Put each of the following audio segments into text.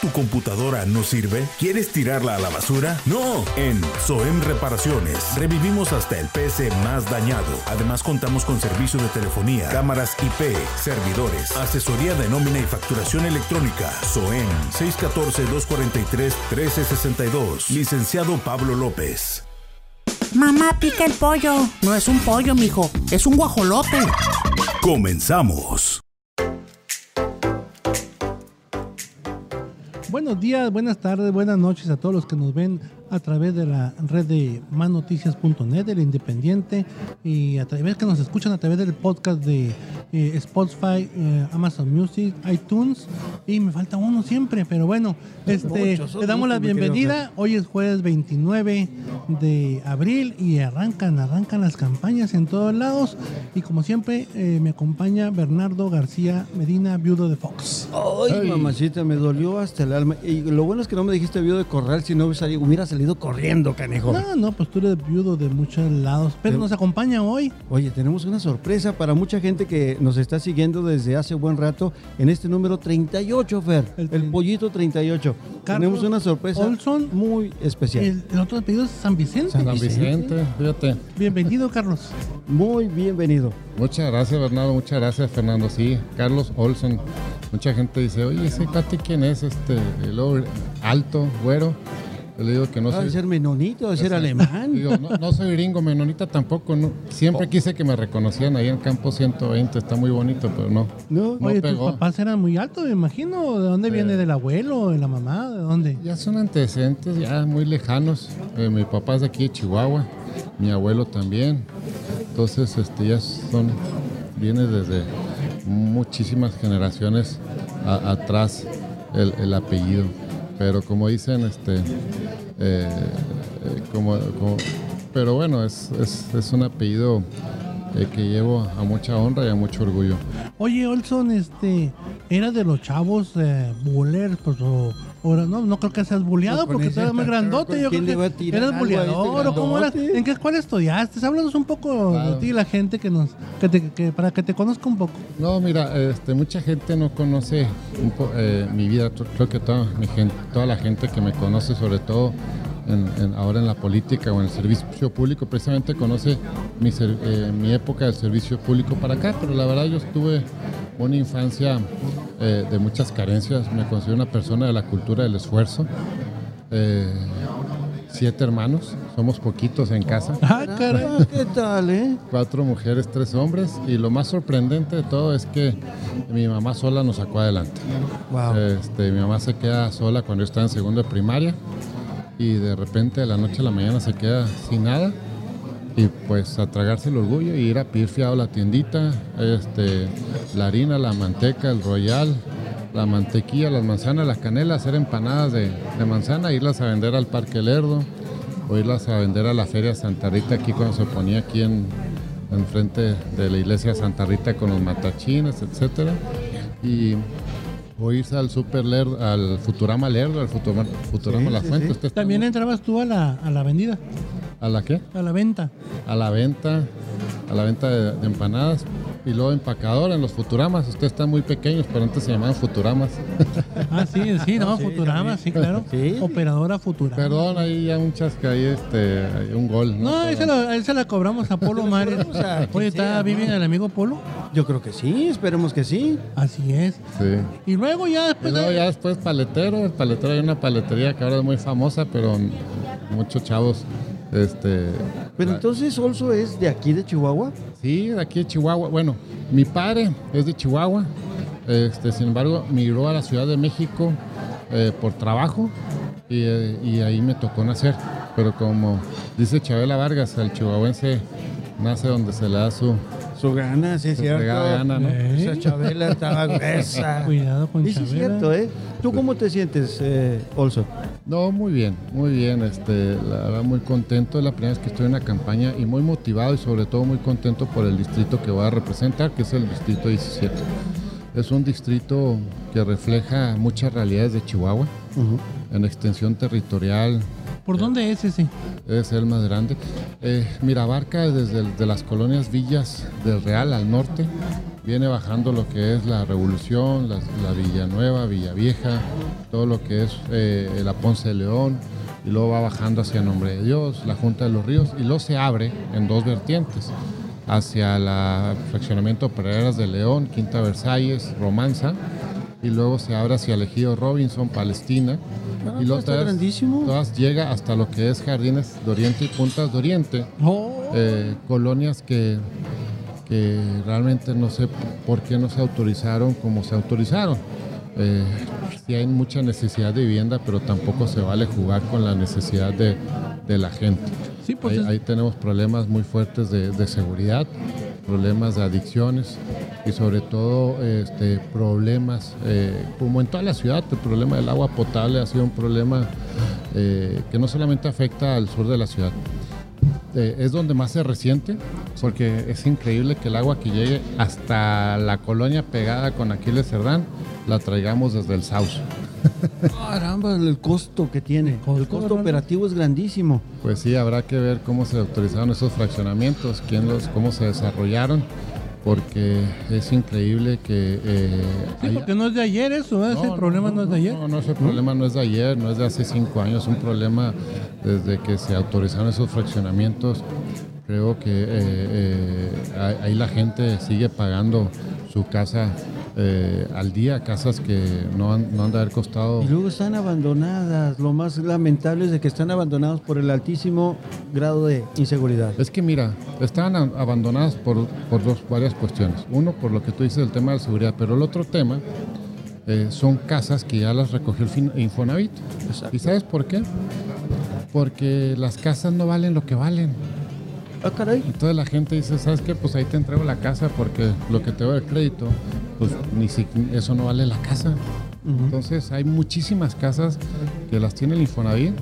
¿Tu computadora no sirve? ¿Quieres tirarla a la basura? No, en Soem Reparaciones revivimos hasta el PC más dañado. Además contamos con servicio de telefonía, cámaras IP, servidores, asesoría de nómina y facturación electrónica. Soem 614-243-1362. Licenciado Pablo López. Mamá, pica el pollo. No es un pollo, mijo. Es un guajolote. Comenzamos. Buenos días, buenas tardes, buenas noches a todos los que nos ven a través de la red de mannoticias.net, del Independiente, y a través que nos escuchan a través del podcast de eh, Spotify, eh, Amazon Music, iTunes, y me falta uno siempre, pero bueno, este, le damos la bienvenida. Hoy es jueves 29 de abril y arrancan, arrancan las campañas en todos lados, y como siempre eh, me acompaña Bernardo García Medina, viudo de Fox. Ay, mamacita, me dolió hasta el alma. Y lo bueno es que no me dijiste viudo de corral, si no hubiera salido, hubiera salido corriendo, canejo. No, no, pues tú eres viudo de muchos lados, pero nos acompaña hoy. Oye, tenemos una sorpresa para mucha gente que nos está siguiendo desde hace buen rato en este número 38, Fer. El El, pollito 38. Carlos tenemos una sorpresa Olson. muy especial. El, el otro apellido es San Vicente. San Vicente, fíjate. Bienvenido, Carlos. Muy bienvenido. Muchas gracias, Bernardo. Muchas gracias, Fernando. Sí, Carlos Olson. Mucha gente dice, oye, ese Cati, ¿quién es? Este, luego, alto, güero. Le digo que no Va a soy. ser menonito, va a ser alemán. Digo, no, no soy gringo, menonita tampoco. No. Siempre quise que me reconocieran ahí en Campo 120. Está muy bonito, pero no. ¿No? No Oye, tus pegó. papás eran muy altos, me imagino. ¿De dónde viene? ¿Del abuelo? ¿De la mamá? ¿De dónde? Ya son antecedentes ya muy lejanos. Eh, mi papá es de aquí de Chihuahua, mi abuelo también. Entonces, este, ya son, viene desde muchísimas generaciones a- atrás el, el apellido. Pero como dicen, este, eh, eh, como, pero bueno, es, es, es un apellido eh, que llevo a mucha honra y a mucho orgullo. Oye, Olson, este, ¿era de los chavos eh, bullers? Pues, o, era- no, no creo que seas con porque tú eres muy grandote. ¿con Yo creo que a este bulleador o cómo eras. ¿En qué escuela estudiaste? Háblanos un poco Claro. de ti, la gente que nos, que te- que- para que te conozca un poco. No, mira, este, mucha gente no conoce un po- eh, mi vida. Creo que toda, mi gente, toda la gente que me conoce, sobre todo en- en- ahora en la política o en el servicio público, precisamente conoce mi, ser- eh, mi época del servicio público para acá. Pero la verdad yo tuve una infancia eh, de muchas carencias. Me considero una persona de la cultura del esfuerzo. Eh, siete hermanos, somos poquitos en casa. Ah, caray. ¿Qué tal, eh? cuatro mujeres, tres hombres y lo más sorprendente de todo es que mi mamá sola nos sacó adelante. Wow. Este, mi mamá se queda sola cuando yo estaba en segundo de primaria y de repente de la noche a la mañana se queda sin nada y pues a tragarse el orgullo y ir a pedir fiado la tiendita, este, la harina, la manteca, el royal, la mantequilla, las manzanas, las canelas, hacer empanadas de, de manzana, irlas a vender al Parque Lerdo o irlas a vender a la Feria Santa Rita aquí cuando se ponía aquí en enfrente de la iglesia Santa Rita con los matachines, etcétera. Y o irse al Super Lerdo, al Futurama Lerdo, al Futurama, Futurama La Fuente. Está También entrabas tú a la, a la vendida, ¿A la qué? a la venta. a la venta, a la venta de, de empanadas y luego empacador en los Futuramas. Ustedes están muy pequeños, pero antes se llamaban Futuramas. Ah, sí, sí, no, Futurama, sí, claro. Sí. Operadora Futurama. Perdón, ahí ya muchas que hay este, hay un gol. No, ahí se, la, ahí se la cobramos a Polo Mares. quien Oye, ¿está Vivian ¿no? el amigo Polo? Yo creo que sí, esperemos que sí. Así es. Sí. Y luego ya Y después luego de- ya después paletero, el paletero hay una paletería que ahora es muy famosa, pero muchos chavos, este, Pero entonces Olso es de aquí de Chihuahua. Sí, de aquí de Chihuahua. Bueno, mi padre es de Chihuahua. Este, sin embargo, migró a la Ciudad de México eh, por trabajo y, eh, y ahí me tocó nacer. Pero como dice Chabela Vargas, el chihuahuense nace donde se le da su, Su gana, sí es cierto. gana, ¿no? ¿Eh? Esa Chabela estaba gruesa. Cuidado con Y sí es Chabela. cierto, ¿eh? ¿Tú cómo te sientes, eh, Olson? No, muy bien, muy bien. Este, la verdad, muy contento. Es la primera vez que estoy en una campaña y muy motivado y sobre todo muy contento por el distrito que voy a representar, que es el distrito 17. Es un distrito que refleja muchas realidades de Chihuahua en extensión territorial. ¿Por dónde es ese? Es el más grande. Eh, mira, abarca desde el- de las colonias Villas del Real al norte. Viene bajando lo que es la Revolución, la, la Villanueva, Villavieja, todo lo que es eh, la Ponce de León. Y luego va bajando hacia Nombre de Dios, la Junta de los Ríos. Y luego se abre en dos vertientes. Hacia la fraccionamiento Pereras de León, Quinta Versalles, Romanza. Y luego se abre hacia el Ejido Robinson, Palestina. Ah, y luego está todas- todas llega hasta lo que es Jardines de Oriente y Puntas de Oriente. Oh, Eh, colonias que, que realmente no sé por qué no se autorizaron como se autorizaron. Eh, sí hay mucha necesidad de vivienda, pero tampoco se vale jugar con la necesidad de, de la gente. sí, pues ahí, es- ahí tenemos problemas muy fuertes de, de seguridad, problemas de adicciones y sobre todo este, problemas, eh, como en toda la ciudad, el problema del agua potable ha sido un problema eh, que no solamente afecta al sur de la ciudad, eh, es donde más se resiente, porque es increíble que el agua que llegue hasta la colonia pegada con Aquiles Cerdán la traigamos desde el Sauce. Caramba, el costo que tiene. costo, El costo operativo es grandísimo. Pues sí, habrá que ver cómo se autorizaron esos fraccionamientos, quién los, cómo se desarrollaron, porque es increíble que... eh, sí, haya- porque no es de ayer eso, ¿eh? ese No, problema no, es de ayer. No, no, ese problema no es de ayer, no es de hace cinco años, es un problema desde que se autorizaron esos fraccionamientos. Creo que eh, eh, ahí la gente sigue pagando su casa eh, al día, casas que no han, no han de haber costado. Y luego están abandonadas. Lo más lamentable es de que están abandonados por el altísimo grado de inseguridad. Es que mira, estaban a- abandonadas por, por dos, varias cuestiones. Uno, por lo que tú dices del tema de la seguridad, pero el otro tema eh, son casas que ya las recogió el Infonavit. Exacto. ¿Y sabes por qué? Porque las casas no valen lo que valen. Ah, caray. Entonces la gente dice, ¿sabes qué? Pues ahí te entrego la casa porque lo que te doy el crédito, pues ni si, eso no vale la casa. Entonces hay muchísimas casas que las tiene el Infonavit, eh,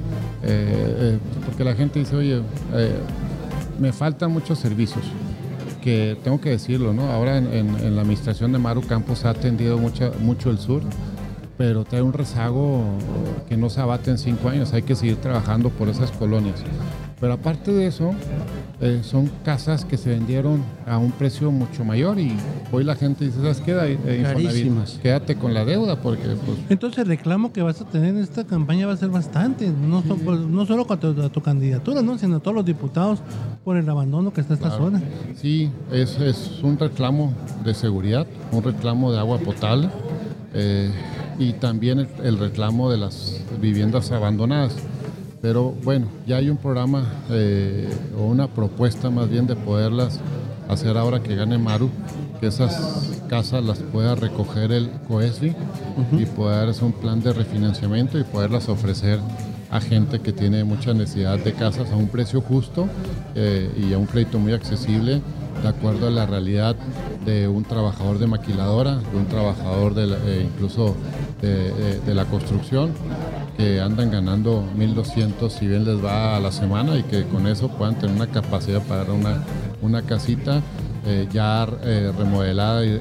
eh, porque la gente dice, oye, eh, me faltan muchos servicios, que tengo que decirlo, ¿no? Ahora en, en- en la administración de Maru Campos ha atendido mucho, mucho el sur, pero trae un rezago que no se abate en cinco años, hay que seguir trabajando por esas colonias. Pero aparte de eso, eh, son casas que se vendieron a un precio mucho mayor y hoy la gente dice, ¿sabes qué? Eh, Carísimas. Quédate con la deuda porque pues, Entonces el reclamo que vas a tener en esta campaña va a ser bastante, no, so- pues, no solo con tu, a tu candidatura, ¿no? sino a todos los diputados por el abandono que está esta Claro. zona. Sí, es, es un reclamo de seguridad, un reclamo de agua potable eh, y también el, el reclamo de las viviendas abandonadas. Pero bueno, ya hay un programa eh, o una propuesta más bien de poderlas hacer ahora que gane Maru, que esas casas las pueda recoger el COESRI y poder hacer un plan de refinanciamiento y poderlas ofrecer a gente que tiene mucha necesidad de casas a un precio justo eh, y a un crédito muy accesible de acuerdo a la realidad de un trabajador de maquiladora, de un trabajador de la- eh, incluso de, de- de la construcción, que andan ganando 1.200 si bien les va a la semana y que con eso puedan tener una capacidad para una, una casita eh, ya eh, remodelada eh,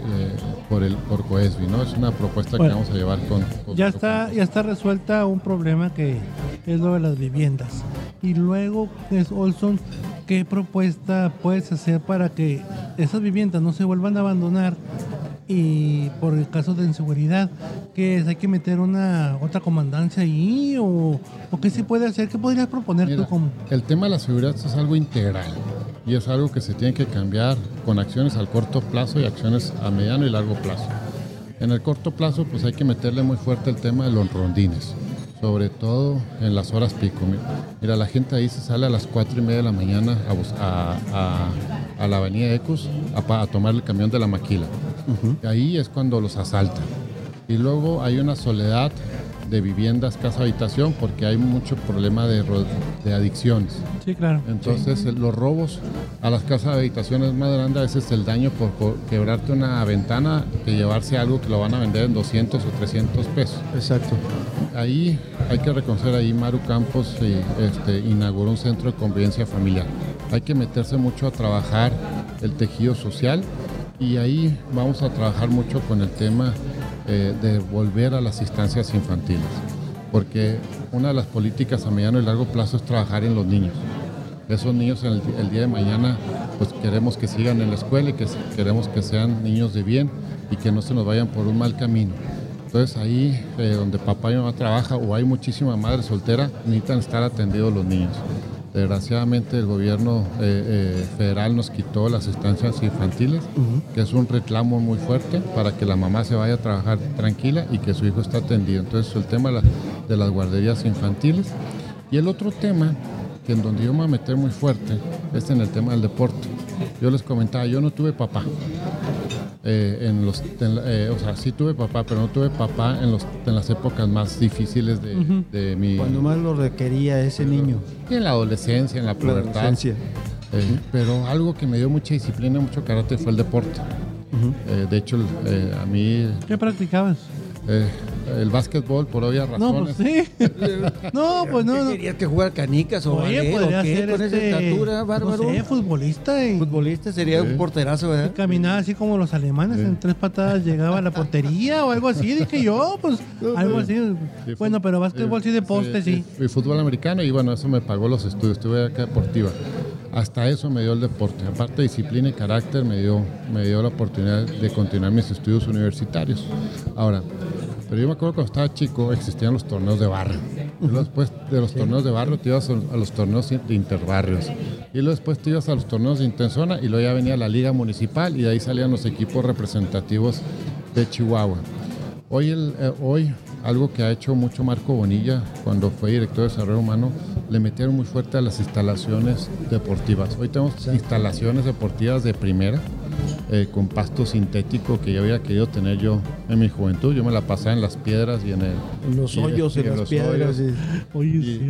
por el por Coesbi, ¿no? Es una propuesta que vamos a llevar con... con- Ya está, ya está resuelta un problema que es lo de las viviendas. Y luego, es Olson, ¿qué propuesta puedes hacer para que esas viviendas no se vuelvan a abandonar? Y por el caso de inseguridad, ¿qué es? ¿Hay que meter una otra comandancia ahí? ¿O, o qué se puede hacer? ¿Qué podrías proponer Mira, tú como? el tema de la seguridad es algo integral y es algo que se tiene que cambiar con acciones al corto plazo y acciones a mediano y largo plazo. En el corto plazo, pues hay que meterle muy fuerte el tema de los rondines, sobre todo en las horas pico. Mira, la gente ahí se sale a las 4 y media de la mañana a, a- a- a la avenida Ecos a, tomar el camión de la maquila. Ahí es cuando los asaltan. Y luego hay una soledad de viviendas, casa habitación, porque hay mucho problema de, de adicciones. Sí, claro. Entonces los robos a las casas de habitación es más grande a veces el daño por, por quebrarte una ventana que llevarse algo que lo van a vender en 200 o 300 pesos. Exacto. Ahí hay que reconocer ahí Maru Campos eh, este, inauguró un centro de convivencia familiar. Hay que meterse mucho a trabajar el tejido social y ahí vamos a trabajar mucho con el tema eh, de volver a las instancias infantiles, porque una de las políticas a mediano y largo plazo es trabajar en los niños. Esos niños el, el día de mañana pues queremos que sigan en la escuela y que queremos que sean niños de bien y que no se nos vayan por un mal camino. Entonces ahí eh, donde papá y mamá trabaja o hay muchísima madre soltera, necesitan estar atendidos los niños. Desgraciadamente el gobierno eh, eh, federal nos quitó las estancias infantiles, que es un reclamo muy fuerte para que la mamá se vaya a trabajar tranquila y que su hijo esté atendido. Entonces el tema de, la- de las guarderías infantiles. Y el otro tema, que en donde yo me voy a meter muy fuerte, es en el tema del deporte. Yo les comentaba, yo no tuve papá. Eh, en los, en la- eh, o sea, sí tuve papá, pero no tuve papá en, los, en las épocas más difíciles de, de mi... Cuando más lo requería ese niño. y en la adolescencia, en la La pubertad. adolescencia. Eh, pero algo que me dio mucha disciplina, mucho carácter fue el deporte. Eh, de hecho, eh, a mí ¿Qué practicabas? El básquetbol, por obvias No, razones, pues sí. no, pues no. no. ¿Querías que jugar canicas o Oye, ballet o podría qué? ser Con esa este, estatura, bárbaro. No sé, futbolista y, Futbolista sería un porterazo, y ¿verdad? caminaba así como los alemanes, en tres patadas llegaba a la portería o algo así. Dije yo, pues algo así. Sí, Bueno, pero básquetbol sí de poste, sí. Y, y fútbol americano y bueno, eso me pagó los estudios, estuve acá deportiva. Hasta eso me dio el deporte. Aparte de disciplina y carácter, me dio, me dio la oportunidad de continuar mis estudios universitarios. Ahora, pero yo me acuerdo cuando estaba chico existían los torneos de barrio. Y luego después de los torneos de barrio te ibas a los torneos de interbarrios. Y luego después te ibas a los torneos de intenzona y luego ya venía la liga municipal y de ahí salían los equipos representativos de Chihuahua. Hoy, el, eh, hoy algo que ha hecho mucho Marco Bonilla cuando fue director de desarrollo humano, le metieron muy fuerte a las instalaciones deportivas. Hoy tenemos instalaciones deportivas de primera, eh, con pasto sintético que yo había querido tener yo en mi juventud. Yo me la pasaba en las piedras y en el... Los y- hoyos, y en las los piedras. hoyos. y- Oye, sí.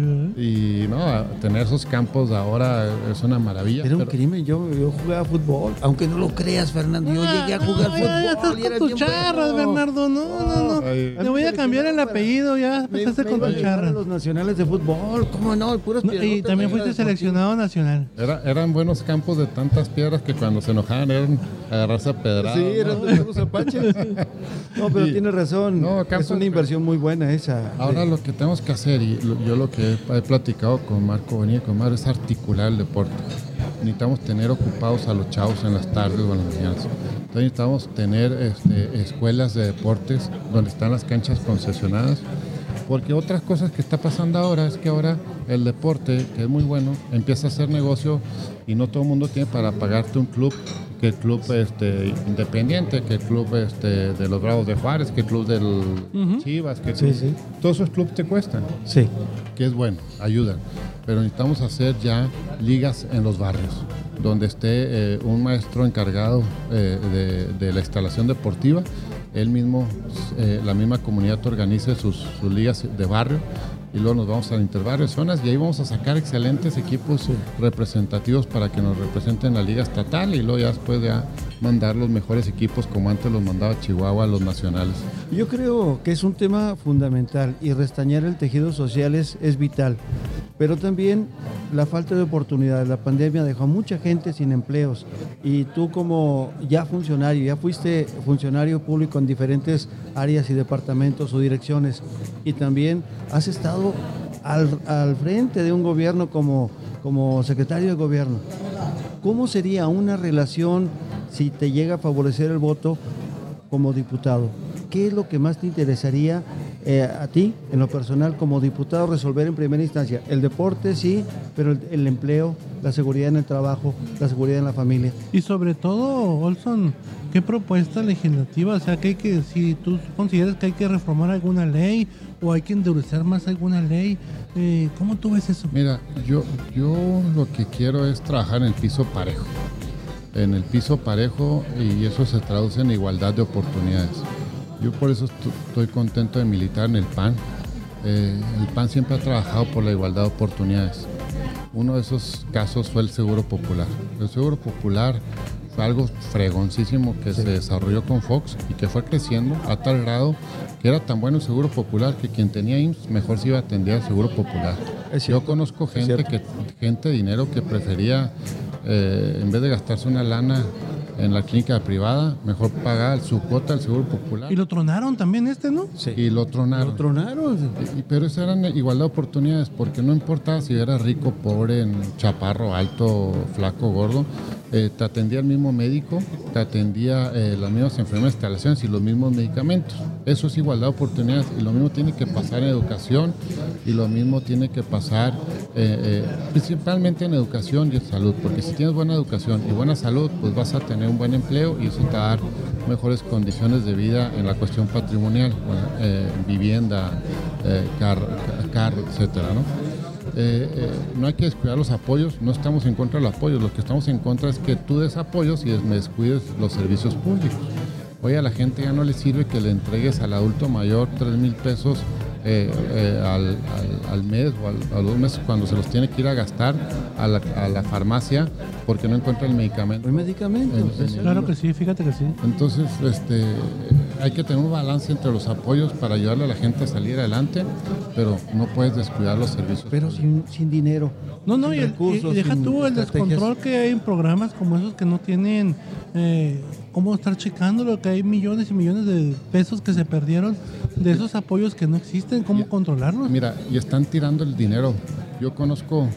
Y no, tener esos campos ahora es una maravilla. Era un pero- crimen, yo, yo jugaba fútbol, aunque no lo creas, Fernando, yo llegué a jugar No, ya, ya estás fútbol. y con tus charras, bueno. Bernardo. No, no, no. Ay. Te voy a cambiar el apellido, ya empezaste con tus charras. los nacionales de fútbol, ¿cómo no? Puras No, y también fuiste seleccionado nacional. Era- eran buenos campos de tantas piedras que cuando se enojaban eran agarrarse a pedradas. Sí, eran los apaches. No, pero tienes razón. No, es campos- una inversión muy buena Ahora lo que tenemos que hacer, y yo lo que he, platicado con Marco y con Mario, es articular el deporte. Necesitamos tener ocupados a los chavos en las tardes o en las mañanas. Entonces necesitamos tener este, escuelas de deportes donde están las canchas concesionadas. Porque otras cosas que está pasando ahora es que ahora el deporte, que es muy bueno, empieza a ser negocio y no todo el mundo tiene para pagarte un club, que el club este, independiente, que el club este, de los Bravos de Juárez, que el club del Chivas, que Sí, sí. todos esos clubes te cuestan, Sí. que es bueno, ayudan. Pero necesitamos hacer ya ligas en los barrios, donde esté eh, un maestro encargado eh, de, de la instalación deportiva, él mismo, eh, la misma comunidad organice sus, sus ligas de barrio y luego nos vamos al interbarrio, zonas y ahí vamos a sacar excelentes equipos representativos para que nos representen la liga estatal y luego ya después ya mandar los mejores equipos como antes los mandaba Chihuahua a los nacionales. Yo creo que es un tema fundamental y restañar el tejido social es, es vital. Pero también la falta de oportunidades. La pandemia dejó a mucha gente sin empleos. Y tú como ya funcionario, ya fuiste funcionario público en diferentes áreas y departamentos o direcciones. Y también has estado al, al frente de un gobierno como, como secretario de gobierno. ¿Cómo sería una relación si te llega a favorecer el voto como diputado? ¿Qué es lo que más te interesaría eh, a ti, en lo personal, como diputado, resolver en primera instancia? El deporte, sí, pero el, el empleo, la seguridad en el trabajo, la seguridad en la familia. Y sobre todo, Olson, ¿qué propuesta legislativa? O sea, que hay que, si tú consideras que hay que reformar alguna ley o hay que endurecer más alguna ley, eh, ¿cómo tú ves eso? Mira, yo, yo lo que quiero es trabajar en el piso parejo. En el piso parejo y eso se traduce en igualdad de oportunidades. Yo por eso estoy contento de militar en el PAN, eh, el PAN siempre ha trabajado por la igualdad de oportunidades. Uno de esos casos fue el Seguro Popular. El Seguro Popular fue algo fregoncísimo que se desarrolló con Fox y que fue creciendo a tal grado que era tan bueno el Seguro Popular que quien tenía IMSS mejor se iba a atender al Seguro Popular. Yo conozco gente que gente de dinero que prefería eh, en vez de gastarse una lana en la clínica privada, mejor pagar su cuota al Seguro Popular Y lo tronaron también este, ¿no? Sí. y lo tronaron. Lo tronaron. Y- pero eso eran igualdad de oportunidades, porque no importaba si era rico, pobre, en chaparro, alto, flaco, gordo, eh, te atendía el mismo médico, te atendía eh, las mismas enfermedades, instalaciones y los mismos medicamentos. Eso es igualdad de oportunidades y lo mismo tiene que pasar en educación y lo mismo tiene que pasar eh, eh, principalmente en educación y en salud, porque si tienes buena educación y buena salud, pues vas a tener un buen empleo y eso te a dar mejores condiciones de vida en la cuestión patrimonial, eh, vivienda, eh, carro, ca- carro, etcétera, ¿no? Eh, eh, hay que descuidar los apoyos, no estamos en contra de los apoyos, lo que estamos en contra es que tú des apoyos y descuides los servicios públicos. Hoy a la gente ya no le sirve que le entregues al adulto mayor 3 mil pesos eh, eh, al, al- al mes o al- a los meses cuando se los tiene que ir a gastar a la, a la farmacia porque no encuentra el medicamento. En- en- es- Claro que sí, fíjate que sí. Entonces, este, hay que tener un balance entre los apoyos para ayudarle a la gente a salir adelante, pero no puedes descuidar los servicios. Pero sin, sin dinero. No, no, sin y, el- recursos, y deja sin tú el estrategias. descontrol que hay en programas como esos que no tienen eh, cómo estar checando lo que hay millones y millones de pesos que se perdieron de esos apoyos que no existen, cómo controlarlos. Mira, y están tirando el dinero. Yo conozco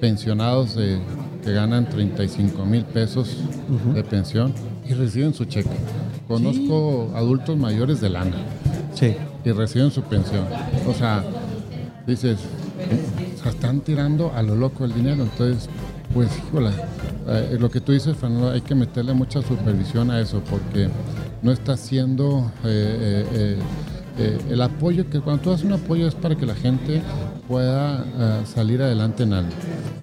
pensionados de- que ganan 35 mil pesos de pensión y reciben su cheque. Conozco adultos mayores de lana Sí. y reciben su pensión. O sea, dices, o sea, están tirando a lo loco el dinero. Entonces, pues, híjola, eh, lo que tú dices, Fernando, hay que meterle mucha supervisión a eso porque no está haciendo eh, eh, eh, eh, el apoyo, que cuando tú das un apoyo es para que la gente pueda salir adelante en algo.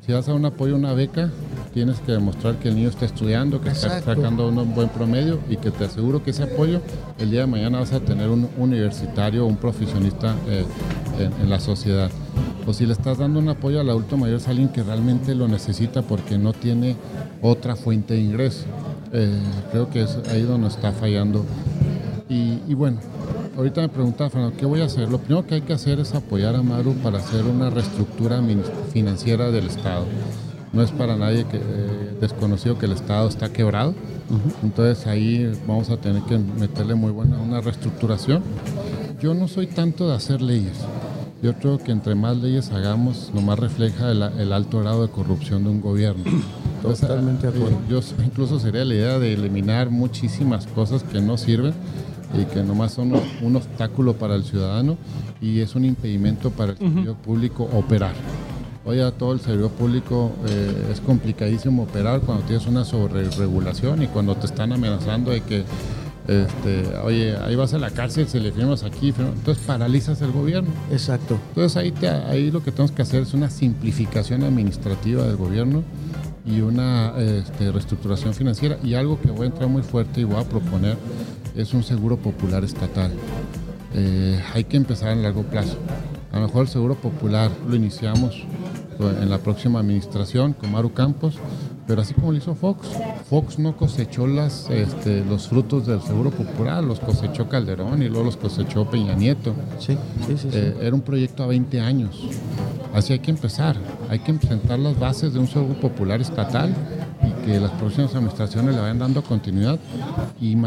Si das a un apoyo, una beca, tienes que demostrar que el niño está estudiando, que está sacando un buen promedio y que te aseguro que ese apoyo el día de mañana vas a tener un universitario o un profesionista eh, en, en la sociedad. O si le estás dando un apoyo al adulto mayor es alguien que realmente lo necesita porque no tiene otra fuente de ingreso. Eh, creo que es ahí donde está fallando. Y, y bueno, ahorita me preguntaba, Fernando, ¿qué voy a hacer? Lo primero que hay que hacer es apoyar a Maru para hacer una reestructura financiera del Estado. No es para nadie que, eh, desconocido que el Estado está quebrado. Entonces ahí vamos a tener que meterle muy buena una reestructuración. Yo no soy tanto de hacer leyes. Yo creo que entre más leyes hagamos, nomás refleja el, el alto grado de corrupción de un gobierno. Entonces, Totalmente de acuerdo. Yo incluso sería la idea de eliminar muchísimas cosas que no sirven y que nomás son un obstáculo para el ciudadano y es un impedimento para el servidor público operar. Hoy a todo el servidor público eh, es complicadísimo operar cuando tienes una sobreregulación y cuando te están amenazando de que, este, oye, ahí vas a la cárcel, se le firmas aquí, firmas- entonces paralizas el gobierno. Exacto. Entonces ahí, te- ahí lo que tenemos que hacer es una simplificación administrativa del gobierno y una este, reestructuración financiera y algo que voy a entrar muy fuerte y voy a proponer es un seguro popular estatal. Eh, hay que empezar en largo plazo. A lo mejor el seguro popular lo iniciamos en la próxima administración con Maru Campos, pero así como lo hizo Fox, Fox no cosechó las, este, los frutos del seguro popular, los cosechó Calderón y luego los cosechó Peña Nieto. Sí, sí, sí. Eh, era un proyecto a 20 años. Así hay que empezar. Hay que presentar las bases de un seguro popular estatal y que las próximas administraciones le vayan dando continuidad. Y,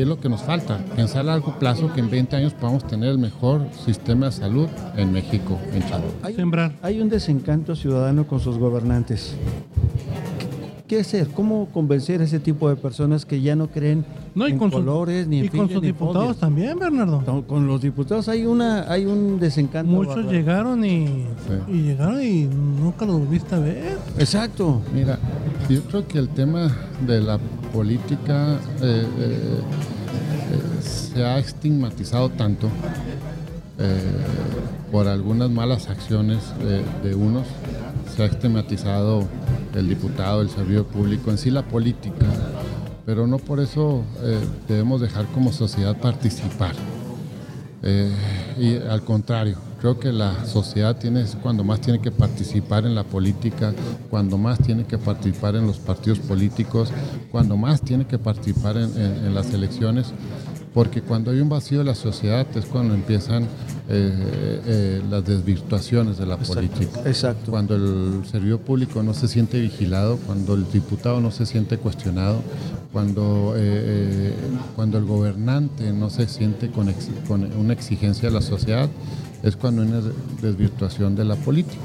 es lo que nos falta, pensar a largo plazo que en 20 años podamos tener el mejor sistema de salud en México, en Chihuahua. Hay, Sembrar. hay un desencanto ciudadano con sus gobernantes. ¿Qué hacer? ¿Cómo convencer a ese tipo de personas que ya no creen No, y en con sus- colores ni en y con sus diputados fobias? también, Bernardo. Con- Con los diputados hay una hay un desencanto. Muchos llegaron y, Sí. y llegaron y nunca los volviste a ver. Exacto. Mira, yo creo que el tema de la política eh, eh, eh, se ha estigmatizado tanto eh, por algunas malas acciones eh, de unos, se ha estigmatizado el diputado, el servidor público, en sí la política, pero no por eso eh, debemos dejar como sociedad participar. Eh, y al contrario, creo que la sociedad tiene, cuando más tiene que participar en la política, cuando más tiene que participar en los partidos políticos, cuando más tiene que participar en- en las elecciones, porque cuando hay un vacío de la sociedad es cuando empiezan eh, eh, las desvirtuaciones de la política. exacto. Cuando el servidor público no se siente vigilado, cuando el diputado no se siente cuestionado, cuando, eh, eh, cuando el gobernante no se siente con, ex- con una exigencia de la sociedad, es cuando hay una desvirtuación de la política.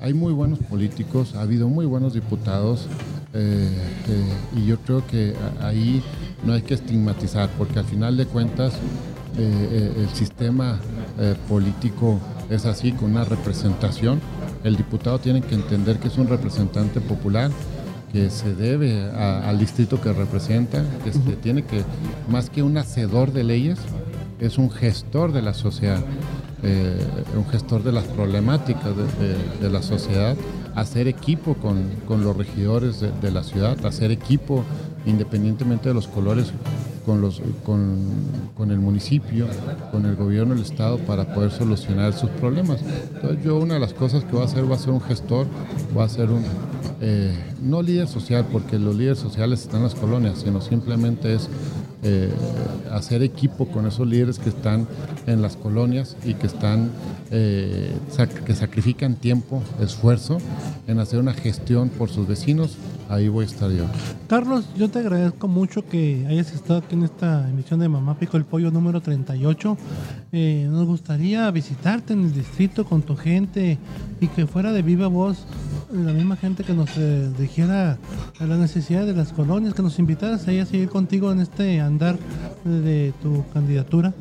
Hay muy buenos políticos, ha habido muy buenos diputados eh, eh, y yo creo que ahí no hay que estigmatizar porque al final de cuentas eh, el sistema político es así, con una representación. El diputado tiene que entender que es un representante popular, que se debe a- al distrito que representa, que se tiene que, más que un hacedor de leyes, es un gestor de la sociedad, un gestor de las problemáticas de, de- de la sociedad, hacer equipo con, con los regidores de, la ciudad, hacer equipo independientemente de los colores con, los, con, con el municipio, con el gobierno del estado para poder solucionar sus problemas. Entonces yo una de las cosas que voy a hacer va a ser un gestor, voy a ser un, eh, no líder social, porque los líderes sociales están en las colonias, sino simplemente es eh, hacer equipo con esos líderes que están en las colonias y que están eh, que sacrifican tiempo, esfuerzo en hacer una gestión por sus vecinos, ahí voy a estar yo. Carlos, yo te agradezco mucho que hayas estado aquí en esta emisión de Mamá Pico el Pollo número 38. Eh, nos gustaría visitarte en el distrito con tu gente y que fuera de viva voz la misma gente que nos eh, dijera la necesidad de las colonias, que nos invitaras ahí a seguir contigo en este andar de tu candidatura.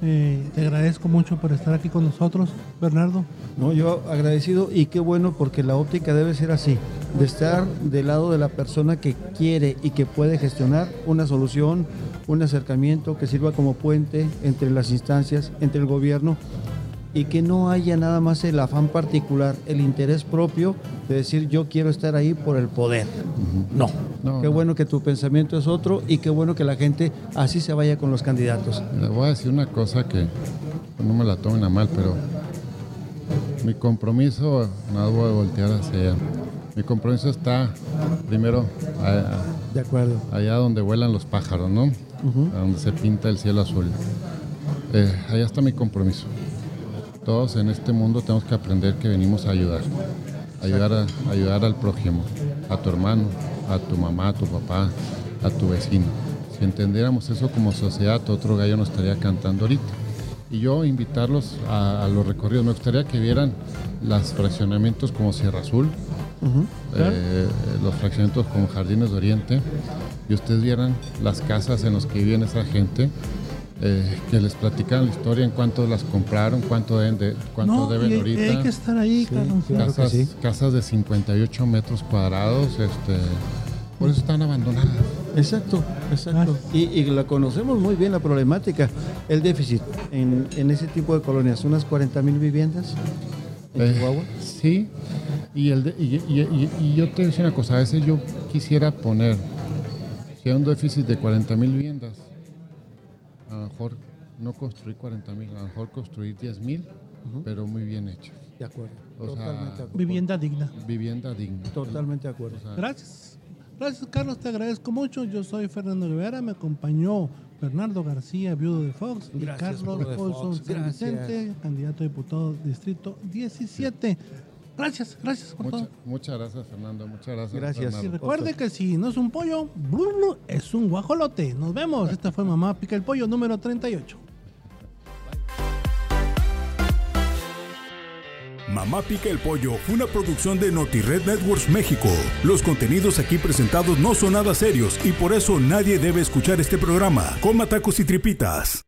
Eh, te agradezco mucho por estar aquí con nosotros, Bernardo. No, yo agradecido y qué bueno porque la óptica debe ser así, de estar del lado de la persona que quiere y que puede gestionar una solución, un acercamiento que sirva como puente entre las instancias, entre el gobierno y que no haya nada más el afán particular, el interés propio de decir yo quiero estar ahí por el poder. No. No, qué no. bueno que tu pensamiento es otro y qué bueno que la gente así se vaya con los candidatos. Les voy a decir una cosa que no me la tomen a mal, pero mi compromiso, nada voy a voltear hacia allá. Mi compromiso está primero De acuerdo. allá donde vuelan los pájaros, ¿no? A donde se pinta el cielo azul. Eh, allá está mi compromiso. Todos en este mundo tenemos que aprender que venimos a ayudar. Ayudar, a, ayudar al prójimo, a tu hermano, a tu mamá, a tu papá, a tu vecino. Si entendiéramos eso como sociedad, otro gallo no estaría cantando ahorita. Y yo invitarlos a, a los recorridos. Me gustaría que vieran los fraccionamientos como Sierra Azul, eh, los fraccionamientos como Jardines de Oriente, y ustedes vieran las casas en las que viven esa gente, eh, que les platican la historia en cuánto las compraron, cuánto deben, de, cuánto No, deben y hay- ahorita. hay que estar ahí, Carlos. claro. que casas, sí. casas de 58 metros cuadrados, este, por eso están abandonadas. Exacto, exacto. Y, y la conocemos muy bien la problemática, el déficit en, en ese tipo de colonias, unas 40 mil viviendas en Eh, Chihuahua. Sí, y, el de- y, y- y- y yo te decía una cosa, a veces yo quisiera poner, si hay un déficit de 40 mil viviendas, mejor no construir 40 mil, a lo mejor construir 10 mil, pero muy bien hecho. De acuerdo. o sea, Totalmente de acuerdo. Vivienda digna. Vivienda digna. Totalmente de acuerdo. Gracias. Gracias, Carlos, te agradezco mucho. Yo soy Fernando Rivera, me acompañó Bernardo García, viudo de Fox, y Gracias, Carlos viudo de Olson. San. Vicente, candidato a diputado distrito 17. Gracias, gracias por Mucha- todo. muchas gracias, Fernando. Muchas gracias. Gracias. Y recuerde que si no es un pollo, blu, blu, es un guajolote. Nos vemos. Esta fue Mamá Pica el Pollo número 38. Mamá Pica el Pollo fue una producción de NotiRed Networks México. Los contenidos aquí presentados no son nada serios y por eso nadie debe escuchar este programa. Coma tacos y tripitas.